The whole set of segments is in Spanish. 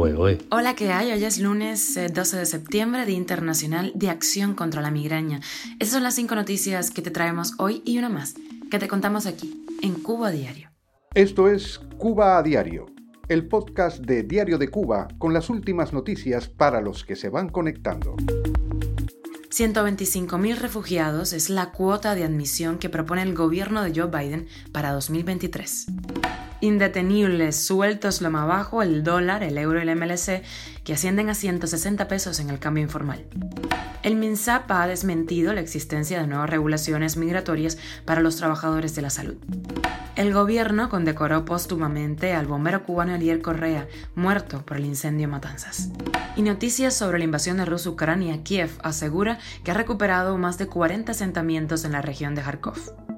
Hola, ¿qué hay? Hoy es lunes 12 eh, de septiembre, Día Internacional de Acción contra la Migraña. Esas son las cinco noticias que te traemos hoy y una más, que te contamos aquí, en Cuba a Diario. Esto es Cuba a Diario, el podcast de Diario de Cuba con las últimas noticias para los que se van conectando. 125.000 refugiados es la cuota de admisión que propone el gobierno de Joe Biden para 2023 indetenibles, sueltos lo más bajo, el dólar, el euro y el MLC, que ascienden a 160 pesos en el cambio informal. El MINSAP ha desmentido la existencia de nuevas regulaciones migratorias para los trabajadores de la salud. El gobierno condecoró póstumamente al bombero cubano Elier Correa, muerto por el incendio Matanzas. Y noticias sobre la invasión de Rusia Ucrania, Kiev asegura que ha recuperado más de 40 asentamientos en la región de Kharkov.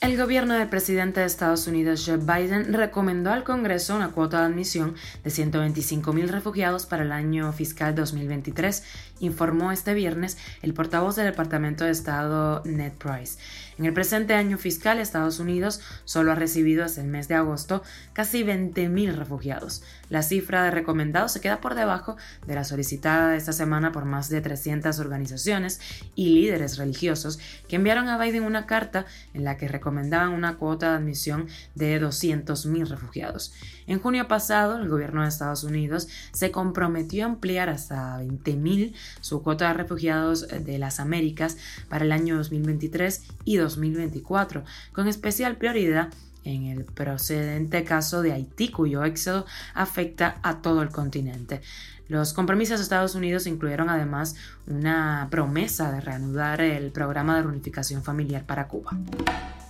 El gobierno del presidente de Estados Unidos, Joe Biden, recomendó al Congreso una cuota de admisión de 125.000 refugiados para el año fiscal 2023, informó este viernes el portavoz del Departamento de Estado, Ned Price. En el presente año fiscal, Estados Unidos solo ha recibido hasta el mes de agosto casi 20.000 refugiados. La cifra de recomendados se queda por debajo de la solicitada esta semana por más de 300 organizaciones y líderes religiosos que enviaron a Biden una carta en la que recomendaban una cuota de admisión de 200.000 refugiados. En junio pasado, el gobierno de Estados Unidos se comprometió a ampliar hasta 20.000 su cuota de refugiados de las Américas para el año 2023 y 2024, con especial prioridad en el procedente caso de Haití, cuyo éxodo afecta a todo el continente. Los compromisos de Estados Unidos incluyeron además una promesa de reanudar el programa de reunificación familiar para Cuba.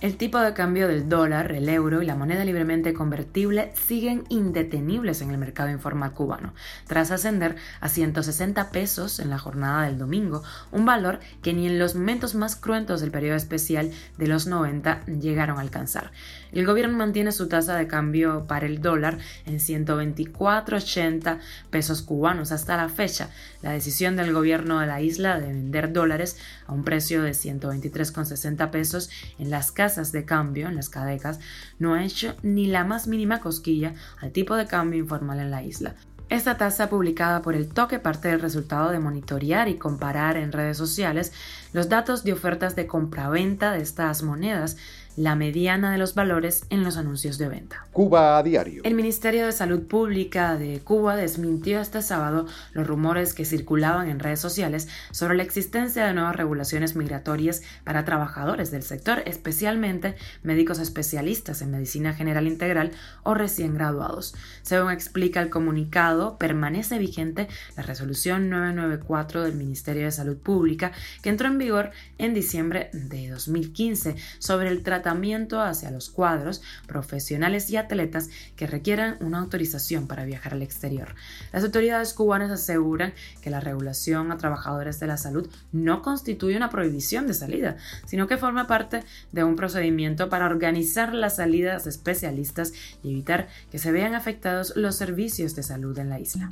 El tipo de cambio del dólar, el euro y la moneda libremente convertible siguen indetenibles en el mercado informal cubano, tras ascender a 160 pesos en la jornada del domingo, un valor que ni en los momentos más cruentos del periodo especial de los 90 llegaron a alcanzar. El gobierno mantiene su tasa de cambio para el dólar en 124,80 pesos cubanos hasta la fecha. La decisión del gobierno de la isla de vender dólares a un precio de 123,60 pesos en las casas de cambio en las cadecas no ha hecho ni la más mínima cosquilla al tipo de cambio informal en la isla. Esta tasa publicada por el toque parte del resultado de monitorear y comparar en redes sociales los datos de ofertas de compraventa de estas monedas la mediana de los valores en los anuncios de venta. Cuba a diario. El Ministerio de Salud Pública de Cuba desmintió este sábado los rumores que circulaban en redes sociales sobre la existencia de nuevas regulaciones migratorias para trabajadores del sector, especialmente médicos especialistas en medicina general integral o recién graduados. Según explica el comunicado, permanece vigente la resolución 994 del Ministerio de Salud Pública que entró en vigor en diciembre de 2015 sobre el tratamiento tratamiento hacia los cuadros, profesionales y atletas que requieran una autorización para viajar al exterior. Las autoridades cubanas aseguran que la regulación a trabajadores de la salud no constituye una prohibición de salida, sino que forma parte de un procedimiento para organizar las salidas de especialistas y evitar que se vean afectados los servicios de salud en la isla.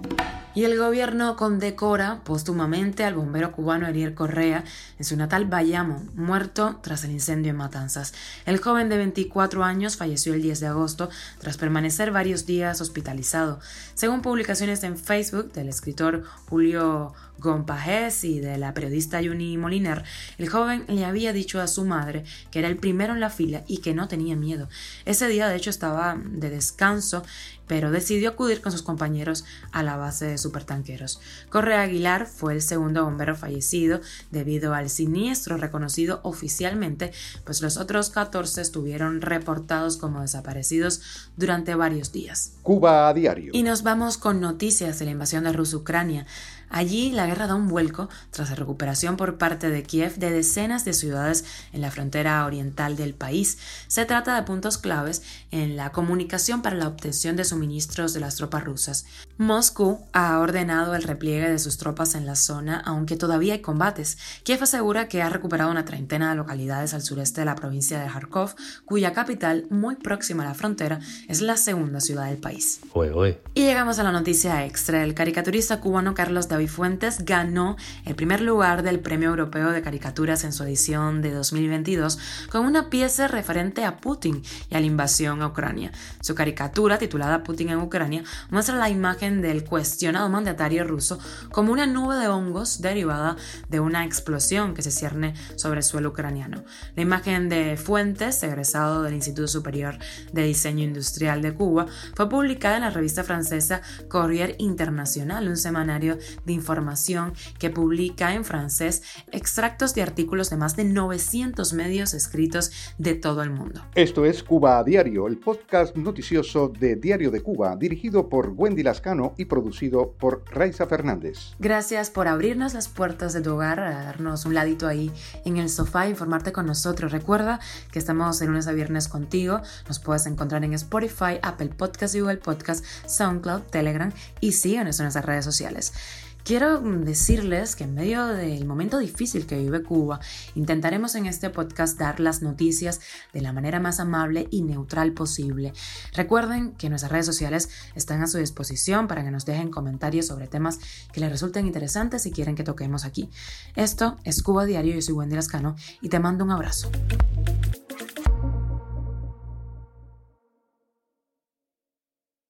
Y el gobierno condecora póstumamente al bombero cubano Ariel Correa en su natal Bayamo, muerto tras el incendio en Matanzas. El joven de 24 años falleció el 10 de agosto tras permanecer varios días hospitalizado. Según publicaciones en Facebook del escritor Julio Gompajés y de la periodista Yuni Moliner, el joven le había dicho a su madre que era el primero en la fila y que no tenía miedo. Ese día, de hecho, estaba de descanso, pero decidió acudir con sus compañeros a la base de supertanqueros. Correa Aguilar fue el segundo bombero fallecido debido al siniestro reconocido oficialmente, pues los otros 14 estuvieron reportados como desaparecidos durante varios días. Cuba a diario. Y nos vamos con noticias de la invasión de Rusia-Ucrania. Allí la guerra da un vuelco tras la recuperación por parte de Kiev de decenas de ciudades en la frontera oriental del país. Se trata de puntos claves en la comunicación para la obtención de suministros de las tropas rusas. Moscú ha ordenado el repliegue de sus tropas en la zona, aunque todavía hay combates. Kiev asegura que ha recuperado una treintena de localidades al sureste de la provincia de Kharkov, cuya capital, muy próxima a la frontera, es la segunda ciudad del país. Y llegamos a la noticia extra. El caricaturista cubano Carlos David Fuentes ganó el primer lugar del Premio Europeo de Caricaturas en su edición de 2022 con una pieza referente a Putin y a la invasión a Ucrania. Su caricatura, titulada Putin en Ucrania, muestra la imagen del cuestionado mandatario ruso como una nube de hongos derivada de una explosión que se cierne sobre el suelo ucraniano. La imagen de Fuentes, egresado del Instituto Superior de Diseño Industrial de Cuba, fue publicada en la revista francesa Courrier International, un semanario de información que publica en francés extractos de artículos de más de 900 medios escritos de todo el mundo. Esto es Cuba a Diario, el podcast noticioso de Diario de Cuba, dirigido por Wendy Lascano y producido por Raiza Fernández. Gracias por abrirnos las puertas de tu hogar, darnos un ladito ahí en el sofá e informarte con nosotros. Recuerda que estamos de lunes a viernes contigo. Nos puedes encontrar en Spotify, Apple Podcast, Google Podcast, SoundCloud, Telegram y síguenos en nuestras redes sociales. Quiero decirles que en medio del momento difícil que vive Cuba, intentaremos en este podcast dar las noticias de la manera más amable y neutral posible. Recuerden que nuestras redes sociales están a su disposición para que nos dejen comentarios sobre temas que les resulten interesantes y quieren que toquemos aquí. Esto es Cuba Diario, yo soy Wendy Lascano y te mando un abrazo.